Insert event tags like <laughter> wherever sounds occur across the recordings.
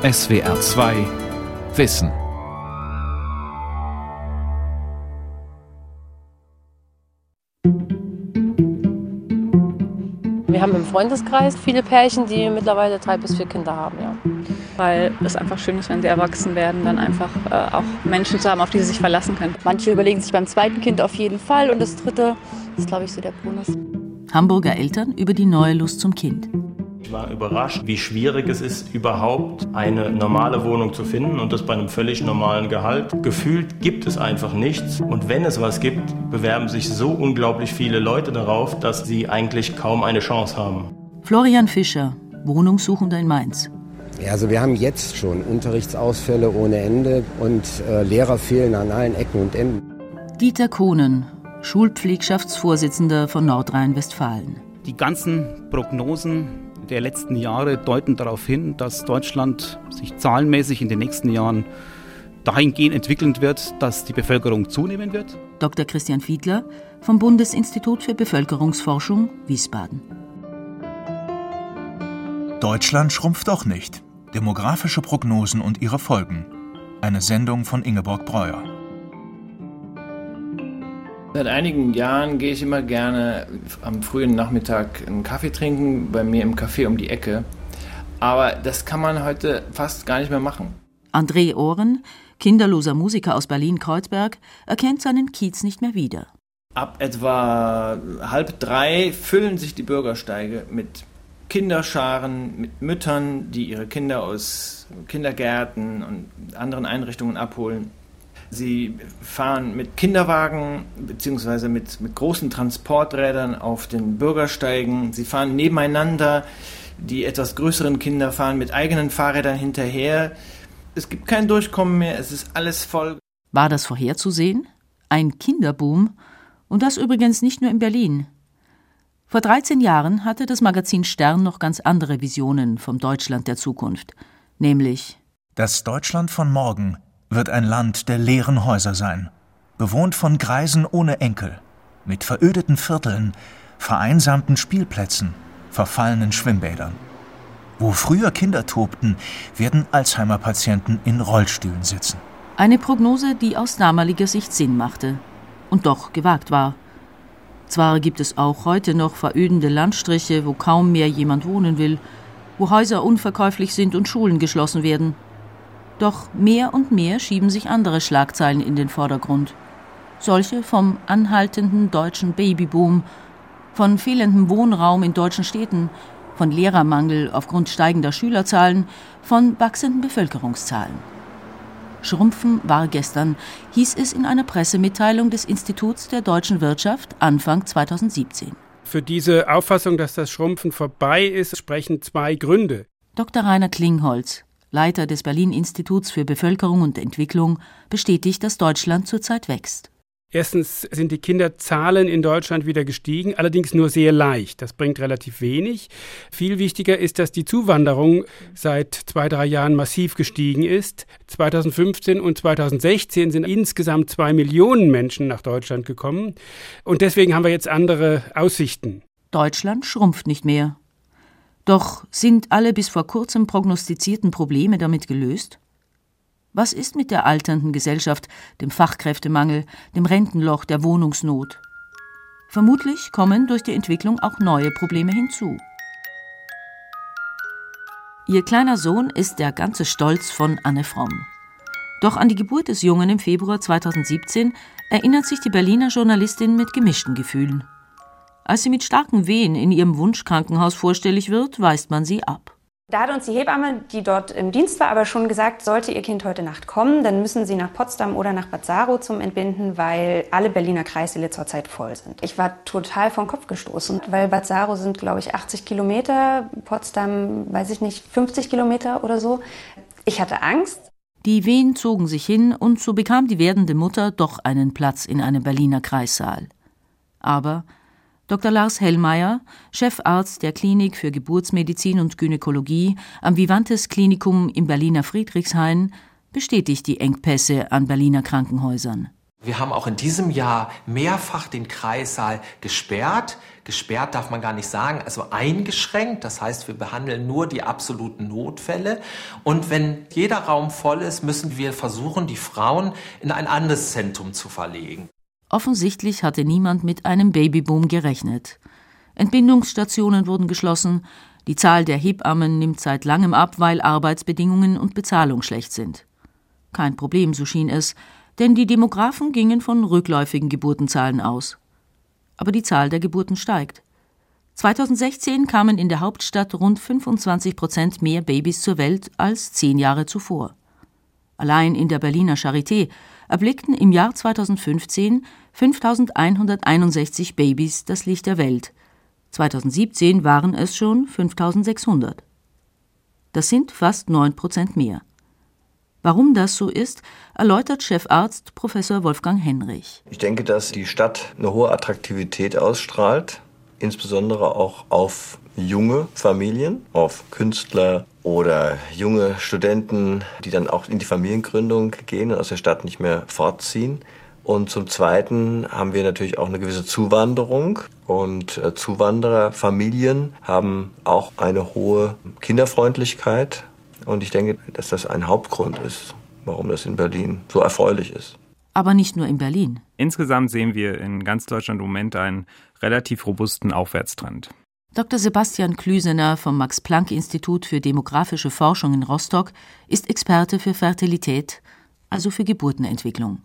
SWR 2 Wissen. Wir haben im Freundeskreis viele Pärchen, die mittlerweile drei bis vier Kinder haben, ja. Weil es einfach schön ist, wenn sie erwachsen werden, dann einfach äh, auch Menschen zu haben, auf die sie sich verlassen können. Manche überlegen sich beim zweiten Kind auf jeden Fall und das dritte ist, glaube ich, so der Bonus. Hamburger Eltern über die neue Lust zum Kind. Ich war überrascht, wie schwierig es ist, überhaupt eine normale Wohnung zu finden und das bei einem völlig normalen Gehalt. Gefühlt gibt es einfach nichts und wenn es was gibt, bewerben sich so unglaublich viele Leute darauf, dass sie eigentlich kaum eine Chance haben. Florian Fischer, Wohnungssuchender in Mainz. Ja, also wir haben jetzt schon Unterrichtsausfälle ohne Ende und äh, Lehrer fehlen an allen Ecken und Enden. Dieter Kohnen, Schulpflegschaftsvorsitzender von Nordrhein-Westfalen. Die ganzen Prognosen der letzten Jahre deuten darauf hin, dass Deutschland sich zahlenmäßig in den nächsten Jahren dahingehend entwickeln wird, dass die Bevölkerung zunehmen wird. Dr. Christian Fiedler vom Bundesinstitut für Bevölkerungsforschung Wiesbaden. Deutschland schrumpft doch nicht. Demografische Prognosen und ihre Folgen. Eine Sendung von Ingeborg Breuer. Seit einigen Jahren gehe ich immer gerne am frühen Nachmittag einen Kaffee trinken, bei mir im Café um die Ecke. Aber das kann man heute fast gar nicht mehr machen. André Ohren, kinderloser Musiker aus Berlin-Kreuzberg, erkennt seinen Kiez nicht mehr wieder. Ab etwa halb drei füllen sich die Bürgersteige mit Kinderscharen, mit Müttern, die ihre Kinder aus Kindergärten und anderen Einrichtungen abholen. Sie fahren mit Kinderwagen bzw. Mit, mit großen Transporträdern auf den Bürgersteigen. Sie fahren nebeneinander. Die etwas größeren Kinder fahren mit eigenen Fahrrädern hinterher. Es gibt kein Durchkommen mehr. Es ist alles voll. War das vorherzusehen? Ein Kinderboom? Und das übrigens nicht nur in Berlin. Vor 13 Jahren hatte das Magazin Stern noch ganz andere Visionen vom Deutschland der Zukunft. Nämlich Das Deutschland von morgen wird ein Land der leeren Häuser sein, bewohnt von Greisen ohne Enkel, mit verödeten Vierteln, vereinsamten Spielplätzen, verfallenen Schwimmbädern. Wo früher Kinder tobten, werden Alzheimer-Patienten in Rollstühlen sitzen. Eine Prognose, die aus damaliger Sicht Sinn machte und doch gewagt war. Zwar gibt es auch heute noch verödende Landstriche, wo kaum mehr jemand wohnen will, wo Häuser unverkäuflich sind und Schulen geschlossen werden. Doch mehr und mehr schieben sich andere Schlagzeilen in den Vordergrund. Solche vom anhaltenden deutschen Babyboom, von fehlendem Wohnraum in deutschen Städten, von Lehrermangel aufgrund steigender Schülerzahlen, von wachsenden Bevölkerungszahlen. Schrumpfen war gestern, hieß es in einer Pressemitteilung des Instituts der deutschen Wirtschaft Anfang 2017. Für diese Auffassung, dass das Schrumpfen vorbei ist, sprechen zwei Gründe. Dr. Rainer Klingholz, Leiter des Berlin Instituts für Bevölkerung und Entwicklung, bestätigt, dass Deutschland zurzeit wächst. Erstens sind die Kinderzahlen in Deutschland wieder gestiegen, allerdings nur sehr leicht. Das bringt relativ wenig. Viel wichtiger ist, dass die Zuwanderung seit zwei, drei Jahren massiv gestiegen ist. 2015 und 2016 sind insgesamt zwei Millionen Menschen nach Deutschland gekommen. Und deswegen haben wir jetzt andere Aussichten. Deutschland schrumpft nicht mehr. Doch sind alle bis vor kurzem prognostizierten Probleme damit gelöst? Was ist mit der alternden Gesellschaft, dem Fachkräftemangel, dem Rentenloch, der Wohnungsnot? Vermutlich kommen durch die Entwicklung auch neue Probleme hinzu. Ihr kleiner Sohn ist der ganze Stolz von Anne Fromm. Doch an die Geburt des Jungen im Februar 2017 erinnert sich die Berliner Journalistin mit gemischten Gefühlen. Als sie mit starken Wehen in ihrem Wunschkrankenhaus vorstellig wird, weist man sie ab. Da hat uns die Hebamme, die dort im Dienst war, aber schon gesagt, sollte Ihr Kind heute Nacht kommen, dann müssen Sie nach Potsdam oder nach Bad Saro zum Entbinden, weil alle Berliner Kreissäle zurzeit voll sind. Ich war total vom Kopf gestoßen, weil Bad Saro sind, glaube ich, 80 Kilometer, Potsdam, weiß ich nicht, 50 Kilometer oder so. Ich hatte Angst. Die Wehen zogen sich hin und so bekam die werdende Mutter doch einen Platz in einem Berliner Kreissaal. Aber Dr. Lars Hellmeier, Chefarzt der Klinik für Geburtsmedizin und Gynäkologie am Vivantes Klinikum im Berliner Friedrichshain, bestätigt die Engpässe an Berliner Krankenhäusern. Wir haben auch in diesem Jahr mehrfach den Kreissaal gesperrt, gesperrt darf man gar nicht sagen, also eingeschränkt. Das heißt, wir behandeln nur die absoluten Notfälle. Und wenn jeder Raum voll ist, müssen wir versuchen, die Frauen in ein anderes Zentrum zu verlegen. Offensichtlich hatte niemand mit einem Babyboom gerechnet. Entbindungsstationen wurden geschlossen, die Zahl der Hebammen nimmt seit langem ab, weil Arbeitsbedingungen und Bezahlung schlecht sind. Kein Problem, so schien es, denn die Demografen gingen von rückläufigen Geburtenzahlen aus. Aber die Zahl der Geburten steigt. 2016 kamen in der Hauptstadt rund 25 Prozent mehr Babys zur Welt als zehn Jahre zuvor. Allein in der Berliner Charité erblickten im Jahr 2015 5161 Babys das Licht der Welt. 2017 waren es schon 5600. Das sind fast 9 Prozent mehr. Warum das so ist, erläutert Chefarzt Professor Wolfgang Henrich. Ich denke, dass die Stadt eine hohe Attraktivität ausstrahlt, insbesondere auch auf junge Familien, auf Künstler oder junge Studenten, die dann auch in die Familiengründung gehen und aus der Stadt nicht mehr fortziehen. Und zum Zweiten haben wir natürlich auch eine gewisse Zuwanderung. Und äh, Zuwandererfamilien haben auch eine hohe Kinderfreundlichkeit. Und ich denke, dass das ein Hauptgrund ist, warum das in Berlin so erfreulich ist. Aber nicht nur in Berlin. Insgesamt sehen wir in ganz Deutschland im Moment einen relativ robusten Aufwärtstrend. Dr. Sebastian Klüsener vom Max-Planck-Institut für demografische Forschung in Rostock ist Experte für Fertilität, also für Geburtenentwicklung.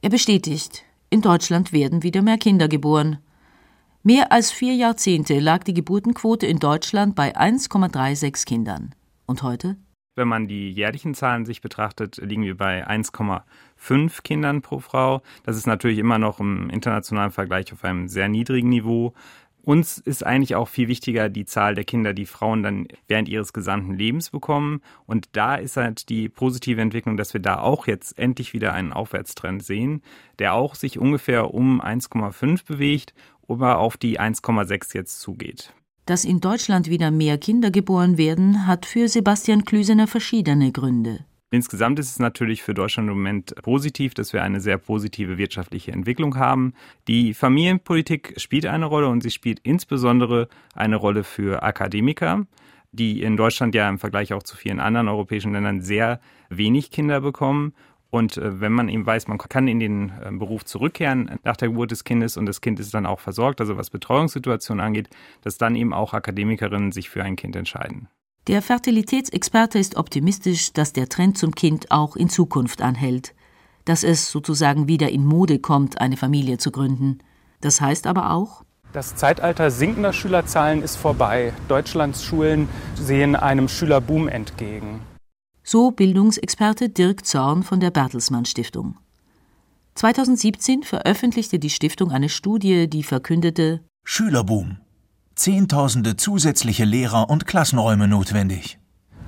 Er bestätigt, in Deutschland werden wieder mehr Kinder geboren. Mehr als vier Jahrzehnte lag die Geburtenquote in Deutschland bei 1,36 Kindern. Und heute? Wenn man die jährlichen Zahlen sich betrachtet, liegen wir bei 1,5 Kindern pro Frau. Das ist natürlich immer noch im internationalen Vergleich auf einem sehr niedrigen Niveau. Uns ist eigentlich auch viel wichtiger die Zahl der Kinder, die Frauen dann während ihres gesamten Lebens bekommen. Und da ist halt die positive Entwicklung, dass wir da auch jetzt endlich wieder einen Aufwärtstrend sehen, der auch sich ungefähr um 1,5 bewegt, aber auf die 1,6 jetzt zugeht. Dass in Deutschland wieder mehr Kinder geboren werden, hat für Sebastian Klüsener verschiedene Gründe. Insgesamt ist es natürlich für Deutschland im Moment positiv, dass wir eine sehr positive wirtschaftliche Entwicklung haben. Die Familienpolitik spielt eine Rolle und sie spielt insbesondere eine Rolle für Akademiker, die in Deutschland ja im Vergleich auch zu vielen anderen europäischen Ländern sehr wenig Kinder bekommen. Und äh, wenn man eben weiß, man kann in den äh, Beruf zurückkehren nach der Geburt des Kindes und das Kind ist dann auch versorgt, also was Betreuungssituationen angeht, dass dann eben auch Akademikerinnen sich für ein Kind entscheiden. Der Fertilitätsexperte ist optimistisch, dass der Trend zum Kind auch in Zukunft anhält, dass es sozusagen wieder in Mode kommt, eine Familie zu gründen. Das heißt aber auch, das Zeitalter sinkender Schülerzahlen ist vorbei. Deutschlands Schulen sehen einem Schülerboom entgegen. So Bildungsexperte Dirk Zorn von der Bertelsmann Stiftung. 2017 veröffentlichte die Stiftung eine Studie, die verkündete Schülerboom. Zehntausende zusätzliche Lehrer und Klassenräume notwendig.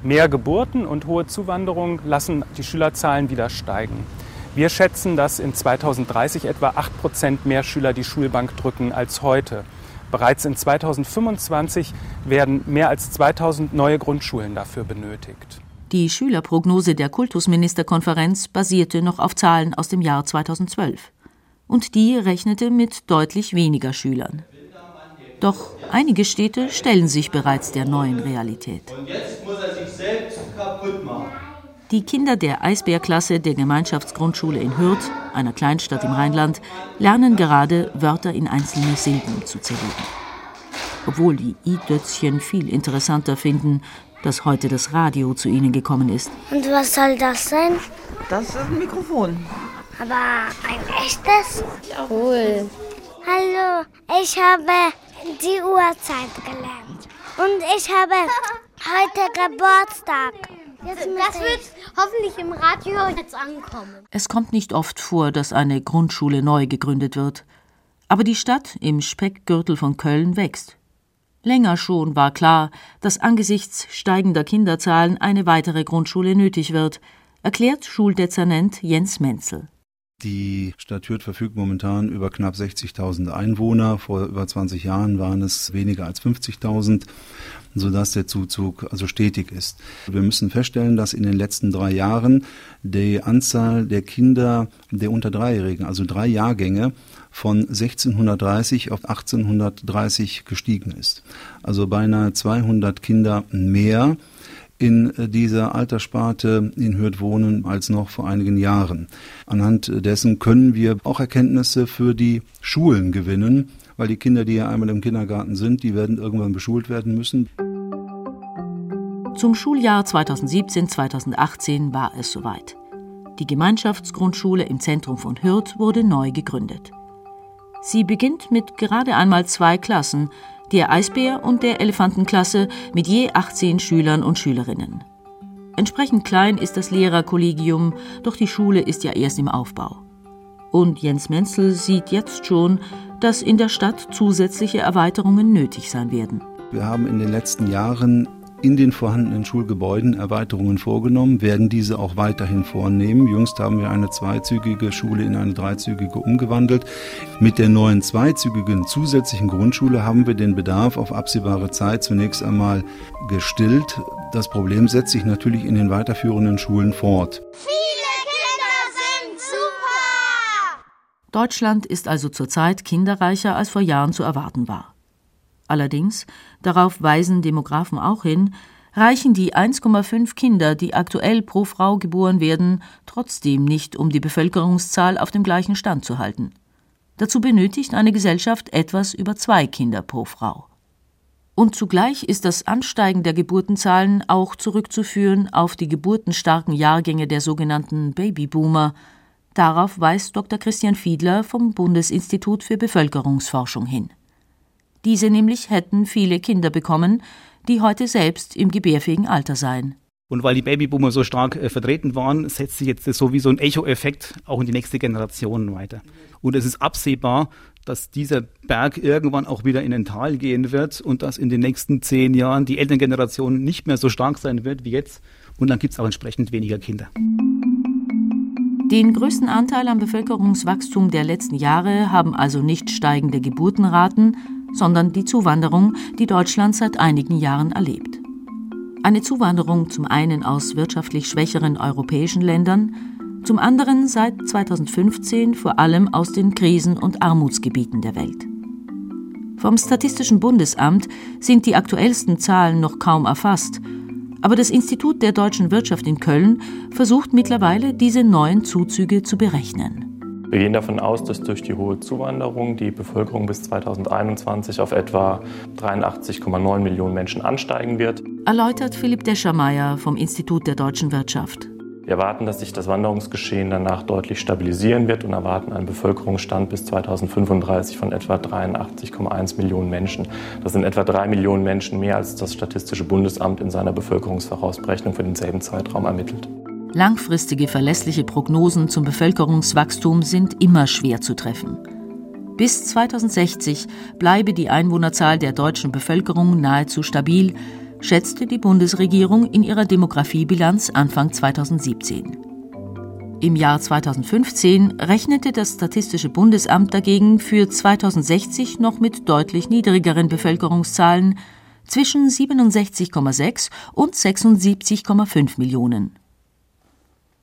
Mehr Geburten und hohe Zuwanderung lassen die Schülerzahlen wieder steigen. Wir schätzen, dass in 2030 etwa 8 Prozent mehr Schüler die Schulbank drücken als heute. Bereits in 2025 werden mehr als 2000 neue Grundschulen dafür benötigt. Die Schülerprognose der Kultusministerkonferenz basierte noch auf Zahlen aus dem Jahr 2012. Und die rechnete mit deutlich weniger Schülern. Doch einige Städte stellen sich bereits der neuen Realität. Und jetzt muss er sich selbst kaputt machen. Die Kinder der Eisbärklasse der Gemeinschaftsgrundschule in Hürth, einer Kleinstadt im Rheinland, lernen gerade Wörter in einzelne Silben zu zerlegen. Obwohl die I-Dötzchen viel interessanter finden, dass heute das Radio zu ihnen gekommen ist. Und was soll das sein? Das ist ein Mikrofon. Aber ein echtes? Cool. Hallo, ich habe die Uhrzeit gelernt. Und ich habe <laughs> heute Geburtstag. Jetzt das wird hoffentlich im Radio jetzt ankommen. Es kommt nicht oft vor, dass eine Grundschule neu gegründet wird. Aber die Stadt im Speckgürtel von Köln wächst. Länger schon war klar, dass angesichts steigender Kinderzahlen eine weitere Grundschule nötig wird, erklärt Schuldezernent Jens Menzel. Die Stadt Hürth verfügt momentan über knapp 60.000 Einwohner. Vor über 20 Jahren waren es weniger als 50.000, sodass der Zuzug also stetig ist. Wir müssen feststellen, dass in den letzten drei Jahren die Anzahl der Kinder der unter Dreijährigen, also drei Jahrgänge, von 1630 auf 1830 gestiegen ist. Also beinahe 200 Kinder mehr in dieser Alterssparte in Hürth wohnen als noch vor einigen Jahren. Anhand dessen können wir auch Erkenntnisse für die Schulen gewinnen, weil die Kinder, die ja einmal im Kindergarten sind, die werden irgendwann beschult werden müssen. Zum Schuljahr 2017-2018 war es soweit. Die Gemeinschaftsgrundschule im Zentrum von Hürth wurde neu gegründet. Sie beginnt mit gerade einmal zwei Klassen, der Eisbär und der Elefantenklasse mit je 18 Schülern und Schülerinnen. Entsprechend klein ist das Lehrerkollegium, doch die Schule ist ja erst im Aufbau. Und Jens Menzel sieht jetzt schon, dass in der Stadt zusätzliche Erweiterungen nötig sein werden. Wir haben in den letzten Jahren in den vorhandenen Schulgebäuden Erweiterungen vorgenommen, werden diese auch weiterhin vornehmen. Jüngst haben wir eine zweizügige Schule in eine dreizügige umgewandelt. Mit der neuen zweizügigen zusätzlichen Grundschule haben wir den Bedarf auf absehbare Zeit zunächst einmal gestillt. Das Problem setzt sich natürlich in den weiterführenden Schulen fort. Viele Kinder sind super! Deutschland ist also zurzeit kinderreicher als vor Jahren zu erwarten war. Allerdings, darauf weisen Demografen auch hin, reichen die 1,5 Kinder, die aktuell pro Frau geboren werden, trotzdem nicht, um die Bevölkerungszahl auf dem gleichen Stand zu halten. Dazu benötigt eine Gesellschaft etwas über zwei Kinder pro Frau. Und zugleich ist das Ansteigen der Geburtenzahlen auch zurückzuführen auf die geburtenstarken Jahrgänge der sogenannten Babyboomer. Darauf weist Dr. Christian Fiedler vom Bundesinstitut für Bevölkerungsforschung hin. Diese nämlich hätten viele Kinder bekommen, die heute selbst im gebärfähigen Alter seien. Und weil die Babyboomer so stark äh, vertreten waren, setzt sich jetzt so wie so ein Echo-Effekt auch in die nächste Generation weiter. Und es ist absehbar, dass dieser Berg irgendwann auch wieder in ein Tal gehen wird und dass in den nächsten zehn Jahren die Elterngeneration nicht mehr so stark sein wird wie jetzt. Und dann gibt es auch entsprechend weniger Kinder. Den größten Anteil am Bevölkerungswachstum der letzten Jahre haben also nicht steigende Geburtenraten, sondern die Zuwanderung, die Deutschland seit einigen Jahren erlebt. Eine Zuwanderung zum einen aus wirtschaftlich schwächeren europäischen Ländern, zum anderen seit 2015 vor allem aus den Krisen- und Armutsgebieten der Welt. Vom Statistischen Bundesamt sind die aktuellsten Zahlen noch kaum erfasst, aber das Institut der deutschen Wirtschaft in Köln versucht mittlerweile, diese neuen Zuzüge zu berechnen. Wir gehen davon aus, dass durch die hohe Zuwanderung die Bevölkerung bis 2021 auf etwa 83,9 Millionen Menschen ansteigen wird. Erläutert Philipp Deschermeier vom Institut der deutschen Wirtschaft. Wir erwarten, dass sich das Wanderungsgeschehen danach deutlich stabilisieren wird und erwarten einen Bevölkerungsstand bis 2035 von etwa 83,1 Millionen Menschen. Das sind etwa drei Millionen Menschen mehr, als das Statistische Bundesamt in seiner Bevölkerungsvorausberechnung für denselben Zeitraum ermittelt. Langfristige verlässliche Prognosen zum Bevölkerungswachstum sind immer schwer zu treffen. Bis 2060 bleibe die Einwohnerzahl der deutschen Bevölkerung nahezu stabil, schätzte die Bundesregierung in ihrer Demografiebilanz Anfang 2017. Im Jahr 2015 rechnete das Statistische Bundesamt dagegen für 2060 noch mit deutlich niedrigeren Bevölkerungszahlen zwischen 67,6 und 76,5 Millionen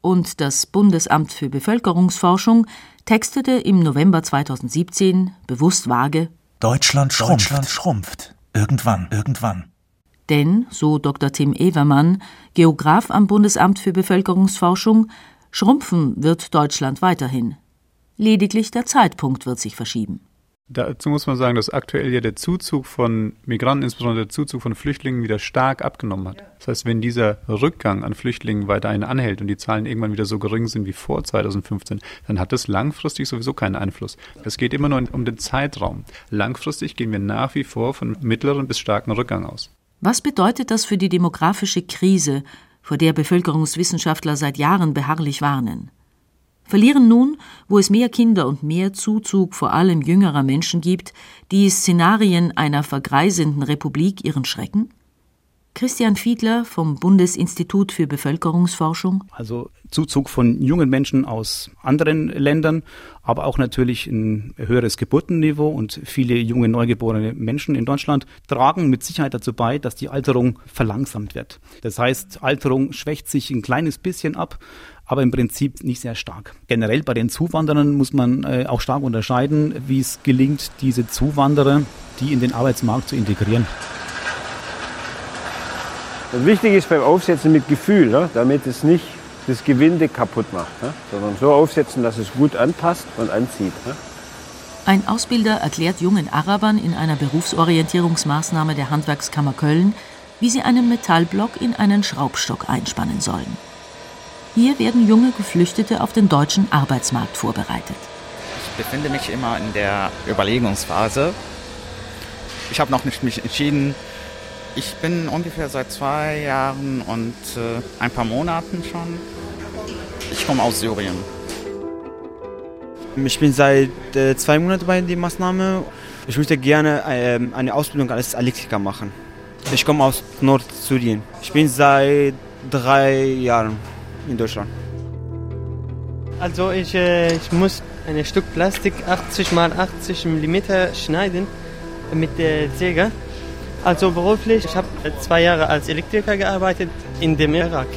und das Bundesamt für Bevölkerungsforschung textete im November 2017 bewusst vage Deutschland schrumpft, Deutschland schrumpft. Irgendwann, irgendwann. Denn, so Dr. Tim Evermann, Geograf am Bundesamt für Bevölkerungsforschung, schrumpfen wird Deutschland weiterhin. Lediglich der Zeitpunkt wird sich verschieben. Dazu muss man sagen, dass aktuell ja der Zuzug von Migranten, insbesondere der Zuzug von Flüchtlingen, wieder stark abgenommen hat. Das heißt, wenn dieser Rückgang an Flüchtlingen weiterhin anhält und die Zahlen irgendwann wieder so gering sind wie vor 2015, dann hat das langfristig sowieso keinen Einfluss. Es geht immer nur um den Zeitraum. Langfristig gehen wir nach wie vor von mittleren bis starken Rückgang aus. Was bedeutet das für die demografische Krise, vor der Bevölkerungswissenschaftler seit Jahren beharrlich warnen? Verlieren nun, wo es mehr Kinder und mehr Zuzug vor allem jüngerer Menschen gibt, die Szenarien einer vergreisenden Republik ihren Schrecken? Christian Fiedler vom Bundesinstitut für Bevölkerungsforschung. Also Zuzug von jungen Menschen aus anderen Ländern, aber auch natürlich ein höheres Geburtenniveau und viele junge neugeborene Menschen in Deutschland tragen mit Sicherheit dazu bei, dass die Alterung verlangsamt wird. Das heißt, Alterung schwächt sich ein kleines bisschen ab, aber im Prinzip nicht sehr stark. Generell bei den Zuwanderern muss man äh, auch stark unterscheiden, wie es gelingt, diese Zuwanderer, die in den Arbeitsmarkt zu integrieren. Und wichtig ist beim Aufsetzen mit Gefühl, ne? damit es nicht das Gewinde kaputt macht, ne? sondern so aufsetzen, dass es gut anpasst und anzieht. Ne? Ein Ausbilder erklärt jungen Arabern in einer Berufsorientierungsmaßnahme der Handwerkskammer Köln, wie sie einen Metallblock in einen Schraubstock einspannen sollen. Hier werden junge Geflüchtete auf den deutschen Arbeitsmarkt vorbereitet. Ich befinde mich immer in der Überlegungsphase. Ich habe noch nicht mich entschieden, ich bin ungefähr seit zwei Jahren und äh, ein paar Monaten schon. Ich komme aus Syrien. Ich bin seit äh, zwei Monaten bei der Maßnahme. Ich möchte gerne äh, eine Ausbildung als Elektriker machen. Ich komme aus Nordsyrien. Ich bin seit drei Jahren in Deutschland. Also ich, äh, ich muss ein Stück Plastik 80 x 80 mm schneiden mit der Säge. Also beruflich, ich habe zwei Jahre als Elektriker gearbeitet in dem Irak.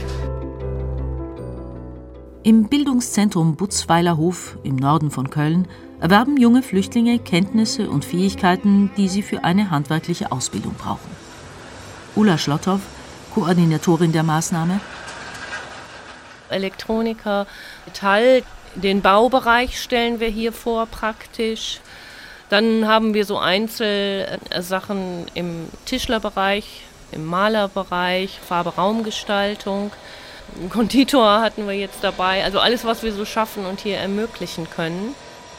Im Bildungszentrum Butzweiler Hof im Norden von Köln erwerben junge Flüchtlinge Kenntnisse und Fähigkeiten, die sie für eine handwerkliche Ausbildung brauchen. Ulla Schlotthoff, Koordinatorin der Maßnahme. Elektroniker, Metall, den Baubereich stellen wir hier vor praktisch. Dann haben wir so Einzelsachen im Tischlerbereich, im Malerbereich, Farbe-Raumgestaltung. Konditor hatten wir jetzt dabei. Also alles, was wir so schaffen und hier ermöglichen können.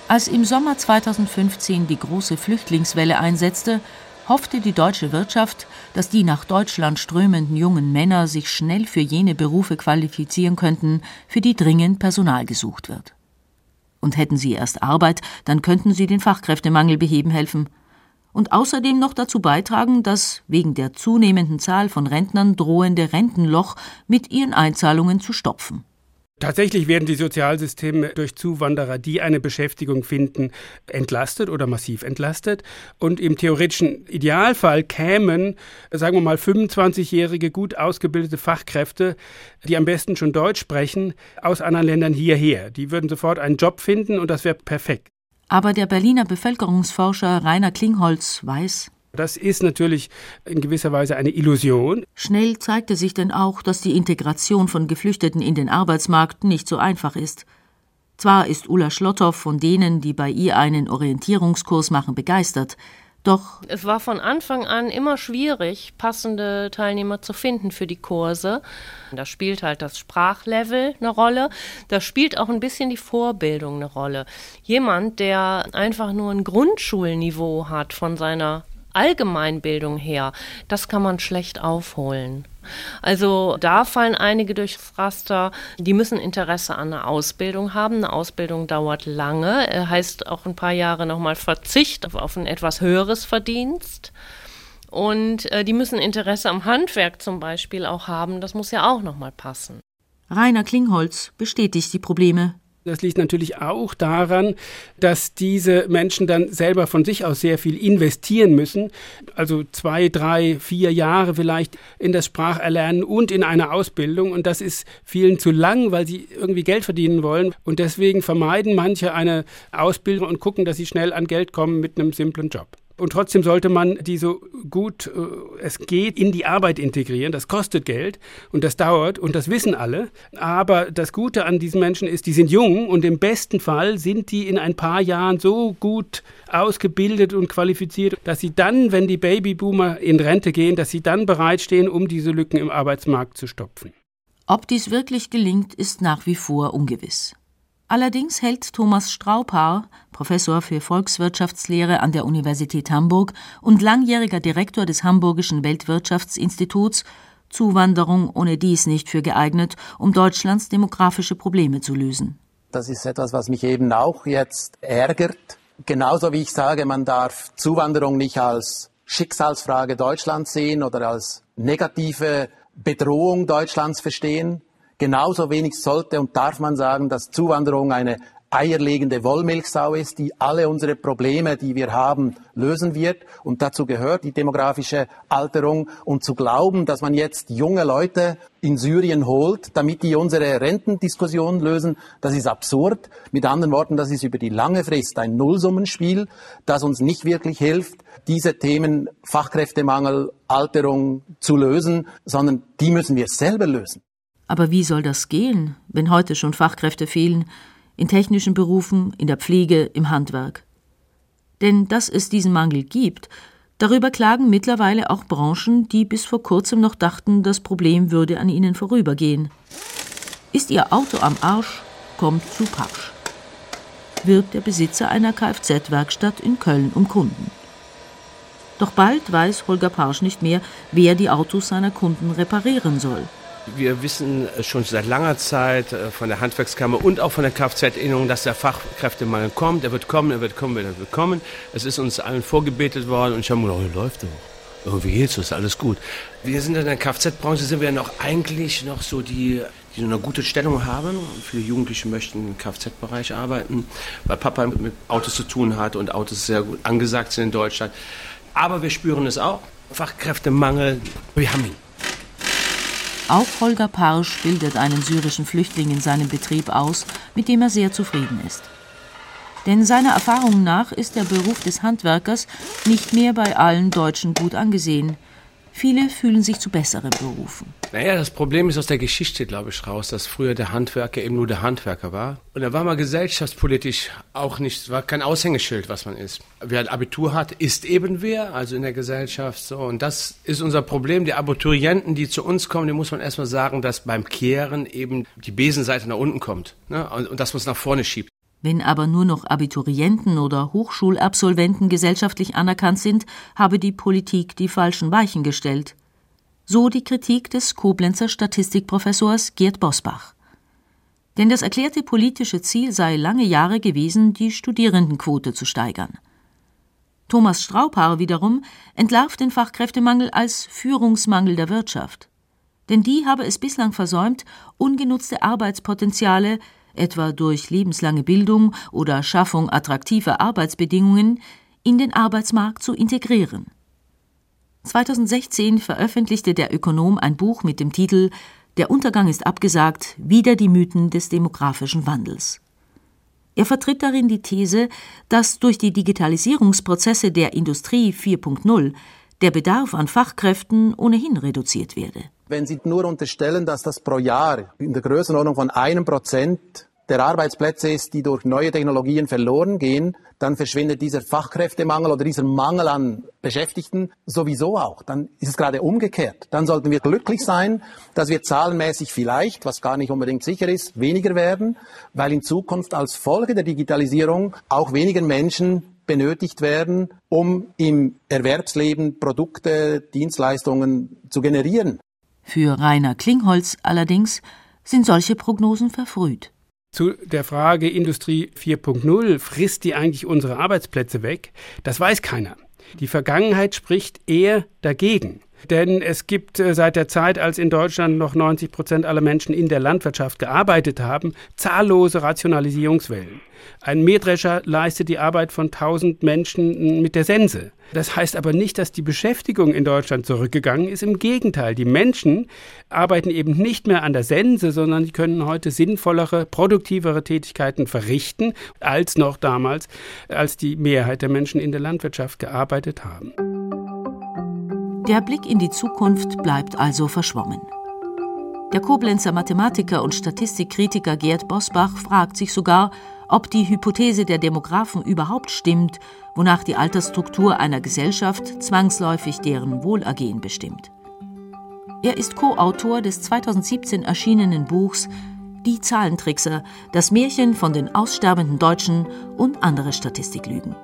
Als im Sommer 2015 die große Flüchtlingswelle einsetzte, hoffte die deutsche Wirtschaft, dass die nach Deutschland strömenden jungen Männer sich schnell für jene Berufe qualifizieren könnten, für die dringend Personal gesucht wird. Und hätten sie erst Arbeit, dann könnten sie den Fachkräftemangel beheben helfen. Und außerdem noch dazu beitragen, das wegen der zunehmenden Zahl von Rentnern drohende Rentenloch mit ihren Einzahlungen zu stopfen. Tatsächlich werden die Sozialsysteme durch Zuwanderer, die eine Beschäftigung finden, entlastet oder massiv entlastet. Und im theoretischen Idealfall kämen, sagen wir mal, 25-jährige gut ausgebildete Fachkräfte, die am besten schon Deutsch sprechen, aus anderen Ländern hierher. Die würden sofort einen Job finden und das wäre perfekt. Aber der Berliner Bevölkerungsforscher Rainer Klingholz weiß, das ist natürlich in gewisser Weise eine Illusion. Schnell zeigte sich denn auch, dass die Integration von Geflüchteten in den Arbeitsmarkt nicht so einfach ist. Zwar ist Ulla Schlotthoff von denen, die bei ihr einen Orientierungskurs machen, begeistert, doch es war von Anfang an immer schwierig, passende Teilnehmer zu finden für die Kurse. Da spielt halt das Sprachlevel eine Rolle. Da spielt auch ein bisschen die Vorbildung eine Rolle. Jemand, der einfach nur ein Grundschulniveau hat von seiner Allgemeinbildung her, das kann man schlecht aufholen. Also da fallen einige durchs Raster, die müssen Interesse an einer Ausbildung haben. Eine Ausbildung dauert lange, äh, heißt auch ein paar Jahre nochmal Verzicht auf ein etwas höheres Verdienst. Und äh, die müssen Interesse am Handwerk zum Beispiel auch haben. Das muss ja auch nochmal passen. Rainer Klingholz bestätigt die Probleme. Das liegt natürlich auch daran, dass diese Menschen dann selber von sich aus sehr viel investieren müssen. Also zwei, drei, vier Jahre vielleicht in das Spracherlernen und in eine Ausbildung. Und das ist vielen zu lang, weil sie irgendwie Geld verdienen wollen. Und deswegen vermeiden manche eine Ausbildung und gucken, dass sie schnell an Geld kommen mit einem simplen Job. Und trotzdem sollte man die so gut äh, es geht in die Arbeit integrieren. Das kostet Geld und das dauert und das wissen alle. Aber das Gute an diesen Menschen ist, die sind jung und im besten Fall sind die in ein paar Jahren so gut ausgebildet und qualifiziert, dass sie dann, wenn die Babyboomer in Rente gehen, dass sie dann bereitstehen, um diese Lücken im Arbeitsmarkt zu stopfen. Ob dies wirklich gelingt, ist nach wie vor ungewiss. Allerdings hält Thomas Straubhaar, Professor für Volkswirtschaftslehre an der Universität Hamburg und langjähriger Direktor des Hamburgischen Weltwirtschaftsinstituts, Zuwanderung ohne dies nicht für geeignet, um Deutschlands demografische Probleme zu lösen. Das ist etwas, was mich eben auch jetzt ärgert. Genauso wie ich sage, man darf Zuwanderung nicht als Schicksalsfrage Deutschlands sehen oder als negative Bedrohung Deutschlands verstehen. Genauso wenig sollte und darf man sagen, dass Zuwanderung eine eierlegende Wollmilchsau ist, die alle unsere Probleme, die wir haben, lösen wird. Und dazu gehört die demografische Alterung. Und zu glauben, dass man jetzt junge Leute in Syrien holt, damit die unsere Rentendiskussion lösen, das ist absurd. Mit anderen Worten, das ist über die lange Frist ein Nullsummenspiel, das uns nicht wirklich hilft, diese Themen Fachkräftemangel, Alterung zu lösen, sondern die müssen wir selber lösen. Aber wie soll das gehen, wenn heute schon Fachkräfte fehlen? in technischen Berufen, in der Pflege, im Handwerk. Denn dass es diesen Mangel gibt, darüber klagen mittlerweile auch Branchen, die bis vor kurzem noch dachten, das Problem würde an ihnen vorübergehen. Ist ihr Auto am Arsch, kommt zu Pasch. Wirbt der Besitzer einer Kfz-Werkstatt in Köln um Kunden. Doch bald weiß Holger Parsch nicht mehr, wer die Autos seiner Kunden reparieren soll. Wir wissen schon seit langer Zeit äh, von der Handwerkskammer und auch von der Kfz-Innung, dass der Fachkräftemangel kommt. Er wird kommen, er wird kommen, er wird kommen. Es ist uns allen vorgebetet worden und ich habe mir gedacht, oh, läuft doch. Irgendwie geht's, ist alles gut. Wir sind in der Kfz-Branche, sind wir noch eigentlich noch so die, die eine gute Stellung haben. Viele Jugendliche möchten im Kfz-Bereich arbeiten, weil Papa mit Autos zu tun hat und Autos sehr gut angesagt sind in Deutschland. Aber wir spüren es auch. Fachkräftemangel, wir haben ihn. Auch Holger Parsch bildet einen syrischen Flüchtling in seinem Betrieb aus, mit dem er sehr zufrieden ist. Denn seiner Erfahrung nach ist der Beruf des Handwerkers nicht mehr bei allen Deutschen gut angesehen. Viele fühlen sich zu besseren berufen. Naja, das Problem ist aus der Geschichte, glaube ich, raus, dass früher der Handwerker eben nur der Handwerker war. Und er war mal gesellschaftspolitisch auch nicht, war kein Aushängeschild, was man ist. Wer ein Abitur hat, ist eben wer, also in der Gesellschaft so. Und das ist unser Problem. Die Abiturienten, die zu uns kommen, die muss man erstmal sagen, dass beim Kehren eben die Besenseite nach unten kommt. Ne? Und, und dass man es nach vorne schiebt. Wenn aber nur noch Abiturienten oder Hochschulabsolventen gesellschaftlich anerkannt sind, habe die Politik die falschen Weichen gestellt. So die Kritik des Koblenzer Statistikprofessors Gerd Bosbach. Denn das erklärte politische Ziel sei lange Jahre gewesen, die Studierendenquote zu steigern. Thomas Straubhaar wiederum entlarvt den Fachkräftemangel als Führungsmangel der Wirtschaft. Denn die habe es bislang versäumt, ungenutzte Arbeitspotenziale etwa durch lebenslange Bildung oder Schaffung attraktiver Arbeitsbedingungen, in den Arbeitsmarkt zu integrieren. 2016 veröffentlichte der Ökonom ein Buch mit dem Titel Der Untergang ist abgesagt, wieder die Mythen des demografischen Wandels. Er vertritt darin die These, dass durch die Digitalisierungsprozesse der Industrie 4.0 der Bedarf an Fachkräften ohnehin reduziert werde. Wenn Sie nur unterstellen, dass das pro Jahr in der Größenordnung von einem Prozent der Arbeitsplätze ist, die durch neue Technologien verloren gehen, dann verschwindet dieser Fachkräftemangel oder dieser Mangel an Beschäftigten sowieso auch. Dann ist es gerade umgekehrt. Dann sollten wir glücklich sein, dass wir zahlenmäßig vielleicht, was gar nicht unbedingt sicher ist, weniger werden, weil in Zukunft als Folge der Digitalisierung auch weniger Menschen benötigt werden, um im Erwerbsleben Produkte, Dienstleistungen zu generieren. Für Rainer Klingholz allerdings sind solche Prognosen verfrüht. Zu der Frage Industrie 4.0, frisst die eigentlich unsere Arbeitsplätze weg? Das weiß keiner. Die Vergangenheit spricht eher dagegen. Denn es gibt äh, seit der Zeit, als in Deutschland noch 90 Prozent aller Menschen in der Landwirtschaft gearbeitet haben, zahllose Rationalisierungswellen. Ein Mähdrescher leistet die Arbeit von 1000 Menschen mit der Sense. Das heißt aber nicht, dass die Beschäftigung in Deutschland zurückgegangen ist. Im Gegenteil, die Menschen arbeiten eben nicht mehr an der Sense, sondern die können heute sinnvollere, produktivere Tätigkeiten verrichten, als noch damals, als die Mehrheit der Menschen in der Landwirtschaft gearbeitet haben. Der Blick in die Zukunft bleibt also verschwommen. Der Koblenzer Mathematiker und Statistikkritiker Gerd Bosbach fragt sich sogar, ob die Hypothese der Demographen überhaupt stimmt, wonach die Altersstruktur einer Gesellschaft zwangsläufig deren Wohlergehen bestimmt. Er ist Co-Autor des 2017 erschienenen Buchs Die Zahlentrickser, das Märchen von den aussterbenden Deutschen und andere Statistiklügen.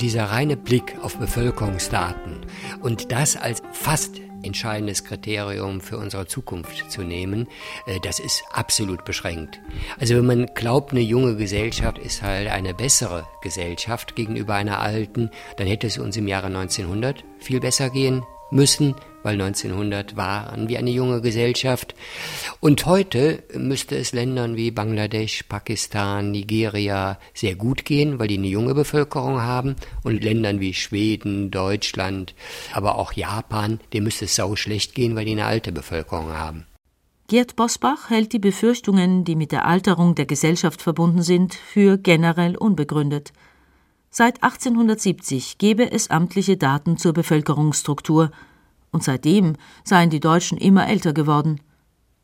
Dieser reine Blick auf Bevölkerungsdaten und das als fast entscheidendes Kriterium für unsere Zukunft zu nehmen, äh, das ist absolut beschränkt. Also wenn man glaubt, eine junge Gesellschaft ist halt eine bessere Gesellschaft gegenüber einer alten, dann hätte es uns im Jahre 1900 viel besser gehen müssen, weil 1900 waren wir eine junge Gesellschaft. Und heute müsste es Ländern wie Bangladesch, Pakistan, Nigeria sehr gut gehen, weil die eine junge Bevölkerung haben. Und Ländern wie Schweden, Deutschland, aber auch Japan, dem müsste es sau schlecht gehen, weil die eine alte Bevölkerung haben. Gerd Bosbach hält die Befürchtungen, die mit der Alterung der Gesellschaft verbunden sind, für generell unbegründet. Seit 1870 gebe es amtliche Daten zur Bevölkerungsstruktur, und seitdem seien die Deutschen immer älter geworden.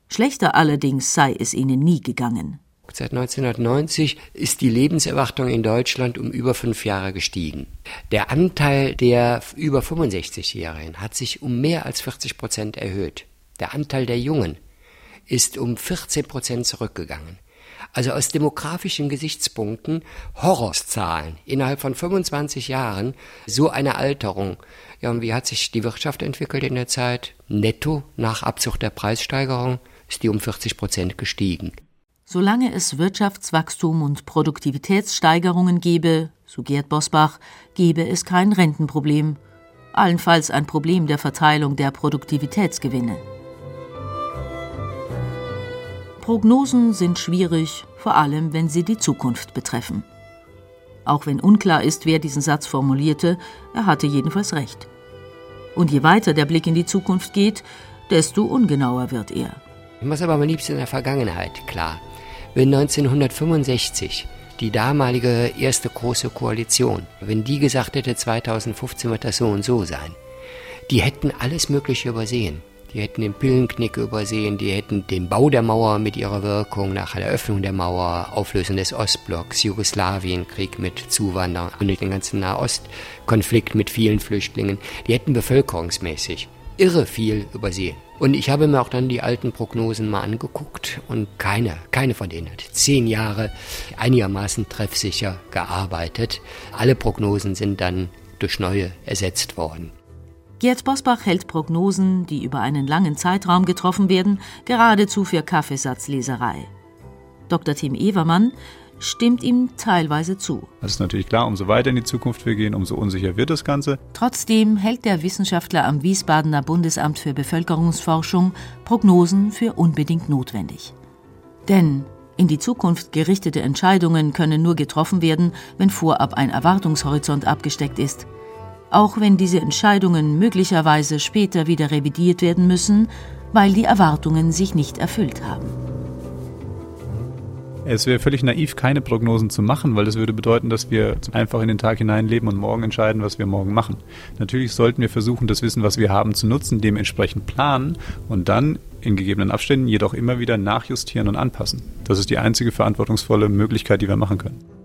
Schlechter allerdings sei es ihnen nie gegangen. Seit 1990 ist die Lebenserwartung in Deutschland um über fünf Jahre gestiegen. Der Anteil der über 65-Jährigen hat sich um mehr als 40 Prozent erhöht. Der Anteil der Jungen ist um 14 Prozent zurückgegangen. Also aus demografischen Gesichtspunkten Horrorzahlen innerhalb von 25 Jahren, so eine Alterung. Ja, und wie hat sich die Wirtschaft entwickelt in der Zeit? Netto nach Abzug der Preissteigerung ist die um 40 Prozent gestiegen. Solange es Wirtschaftswachstum und Produktivitätssteigerungen gebe, so Gerd Bosbach, gebe es kein Rentenproblem, allenfalls ein Problem der Verteilung der Produktivitätsgewinne. Prognosen sind schwierig, vor allem wenn sie die Zukunft betreffen. Auch wenn unklar ist, wer diesen Satz formulierte, er hatte jedenfalls recht. Und je weiter der Blick in die Zukunft geht, desto ungenauer wird er. Ich muss aber am liebsten in der Vergangenheit klar. Wenn 1965 die damalige erste große Koalition, wenn die gesagt hätte, 2015 wird das so und so sein, die hätten alles Mögliche übersehen. Die hätten den Pillenknick übersehen, die hätten den Bau der Mauer mit ihrer Wirkung nach der Eröffnung der Mauer, Auflösung des Ostblocks, Jugoslawienkrieg mit Zuwanderung und den ganzen Nahostkonflikt mit vielen Flüchtlingen, die hätten bevölkerungsmäßig irre viel übersehen. Und ich habe mir auch dann die alten Prognosen mal angeguckt und keine, keine von denen hat zehn Jahre einigermaßen treffsicher gearbeitet. Alle Prognosen sind dann durch neue ersetzt worden. Gerd Bosbach hält Prognosen, die über einen langen Zeitraum getroffen werden, geradezu für Kaffeesatzleserei. Dr. Tim Evermann stimmt ihm teilweise zu. Das ist natürlich klar, umso weiter in die Zukunft wir gehen, umso unsicher wird das Ganze. Trotzdem hält der Wissenschaftler am Wiesbadener Bundesamt für Bevölkerungsforschung Prognosen für unbedingt notwendig. Denn in die Zukunft gerichtete Entscheidungen können nur getroffen werden, wenn vorab ein Erwartungshorizont abgesteckt ist auch wenn diese Entscheidungen möglicherweise später wieder revidiert werden müssen, weil die Erwartungen sich nicht erfüllt haben. Es wäre völlig naiv, keine Prognosen zu machen, weil das würde bedeuten, dass wir einfach in den Tag hineinleben und morgen entscheiden, was wir morgen machen. Natürlich sollten wir versuchen, das Wissen, was wir haben, zu nutzen, dementsprechend planen und dann in gegebenen Abständen jedoch immer wieder nachjustieren und anpassen. Das ist die einzige verantwortungsvolle Möglichkeit, die wir machen können.